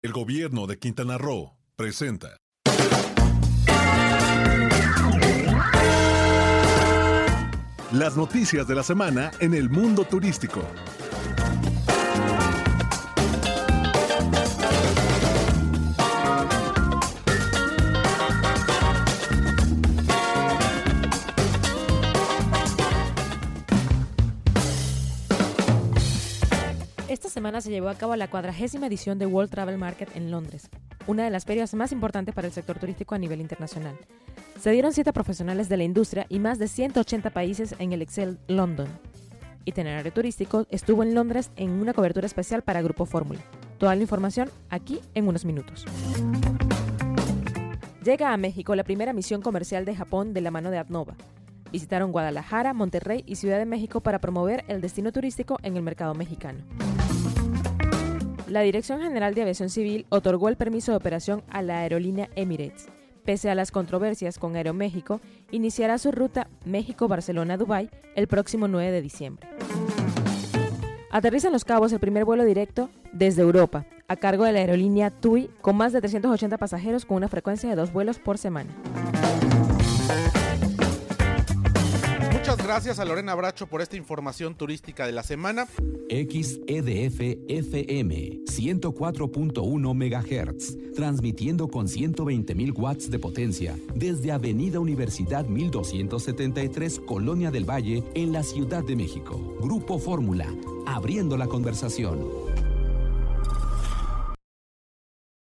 El gobierno de Quintana Roo presenta. Las noticias de la semana en el mundo turístico. Esta semana se llevó a cabo la cuadragésima edición de World Travel Market en Londres, una de las ferias más importantes para el sector turístico a nivel internacional. Se dieron siete profesionales de la industria y más de 180 países en el Excel London. Itinerario Turístico estuvo en Londres en una cobertura especial para Grupo Fórmula. Toda la información aquí en unos minutos. Llega a México la primera misión comercial de Japón de la mano de Adnova. Visitaron Guadalajara, Monterrey y Ciudad de México para promover el destino turístico en el mercado mexicano. La Dirección General de Aviación Civil otorgó el permiso de operación a la aerolínea Emirates. Pese a las controversias con Aeroméxico, iniciará su ruta México-Barcelona-Dubái el próximo 9 de diciembre. Aterriza en Los Cabos el primer vuelo directo desde Europa, a cargo de la aerolínea TUI, con más de 380 pasajeros con una frecuencia de dos vuelos por semana. Gracias a Lorena Bracho por esta información turística de la semana. XEDF FM 104.1 MHz, transmitiendo con 120.000 watts de potencia desde Avenida Universidad 1273, Colonia del Valle, en la Ciudad de México. Grupo Fórmula, abriendo la conversación.